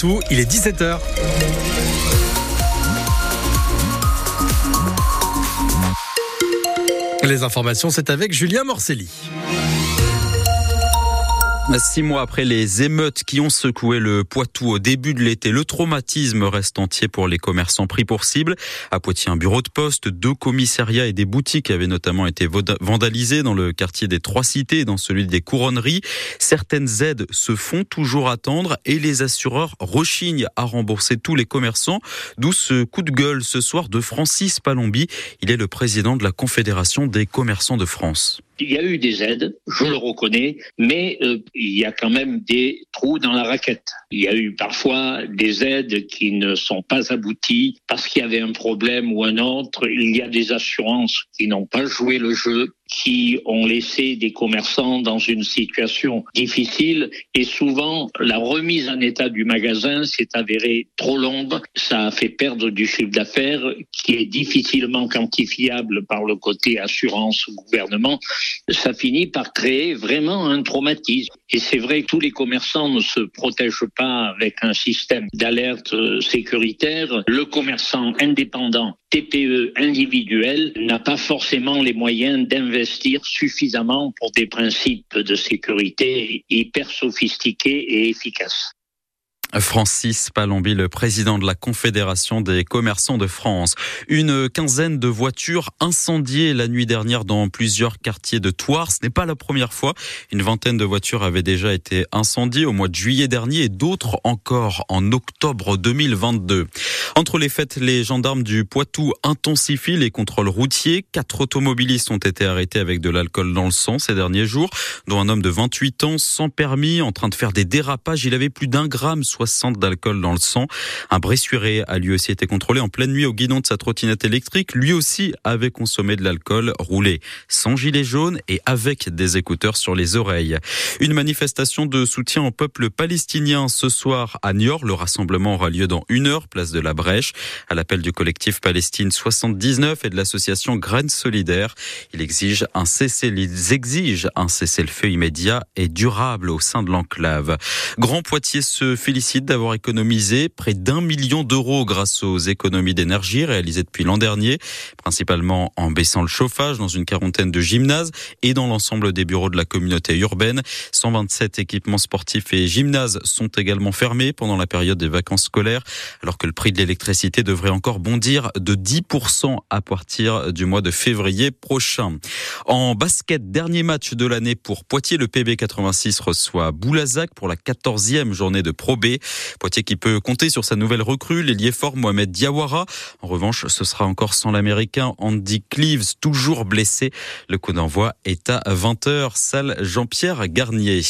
Tout, il est 17h. Les informations, c'est avec Julien Morcelli. Six mois après les émeutes qui ont secoué le Poitou au début de l'été, le traumatisme reste entier pour les commerçants pris pour cible. À Poitiers, un bureau de poste, deux commissariats et des boutiques avaient notamment été vandalisés dans le quartier des Trois Cités et dans celui des Couronneries. Certaines aides se font toujours attendre et les assureurs rechignent à rembourser tous les commerçants. D'où ce coup de gueule ce soir de Francis Palombi. Il est le président de la Confédération des commerçants de France. Il y a eu des aides, je le reconnais, mais euh, il y a quand même des trous dans la raquette. Il y a eu parfois des aides qui ne sont pas abouties parce qu'il y avait un problème ou un autre. Il y a des assurances qui n'ont pas joué le jeu qui ont laissé des commerçants dans une situation difficile et souvent la remise en état du magasin s'est avérée trop longue. Ça a fait perdre du chiffre d'affaires qui est difficilement quantifiable par le côté assurance gouvernement. Ça finit par créer vraiment un traumatisme. Et c'est vrai tous les commerçants ne se protègent pas avec un système d'alerte sécuritaire. Le commerçant indépendant TPE individuel n'a pas forcément les moyens d'investir suffisamment pour des principes de sécurité hyper sophistiqués et efficaces. Francis Palombi, le président de la Confédération des commerçants de France. Une quinzaine de voitures incendiées la nuit dernière dans plusieurs quartiers de Thouars. Ce n'est pas la première fois. Une vingtaine de voitures avaient déjà été incendiées au mois de juillet dernier et d'autres encore en octobre 2022. Entre les fêtes, les gendarmes du Poitou intensifient les contrôles routiers. Quatre automobilistes ont été arrêtés avec de l'alcool dans le sang ces derniers jours, dont un homme de 28 ans sans permis en train de faire des dérapages. Il avait plus d'un gramme, d'alcool dans le sang. Un bressuiré a lui aussi été contrôlé en pleine nuit au guidon de sa trottinette électrique. Lui aussi avait consommé de l'alcool, roulé sans gilet jaune et avec des écouteurs sur les oreilles. Une manifestation de soutien au peuple palestinien ce soir à Niort. Le rassemblement aura lieu dans une heure, place de la Brèche, à l'appel du collectif Palestine 79 et de l'association Graines Solidaires. Il exige ils exigent un cessez-le-feu immédiat et durable au sein de l'enclave. Grand Poitiers se félicite d'avoir économisé près d'un million d'euros grâce aux économies d'énergie réalisées depuis l'an dernier, principalement en baissant le chauffage dans une quarantaine de gymnases et dans l'ensemble des bureaux de la communauté urbaine. 127 équipements sportifs et gymnases sont également fermés pendant la période des vacances scolaires, alors que le prix de l'électricité devrait encore bondir de 10% à partir du mois de février prochain. En basket, dernier match de l'année pour Poitiers, le PB 86 reçoit Boulazac pour la 14e journée de Pro B. Poitiers qui peut compter sur sa nouvelle recrue, l'ailier fort Mohamed Diawara. En revanche, ce sera encore sans l'américain Andy Cleaves, toujours blessé. Le coup d'envoi est à 20h, salle Jean-Pierre Garnier.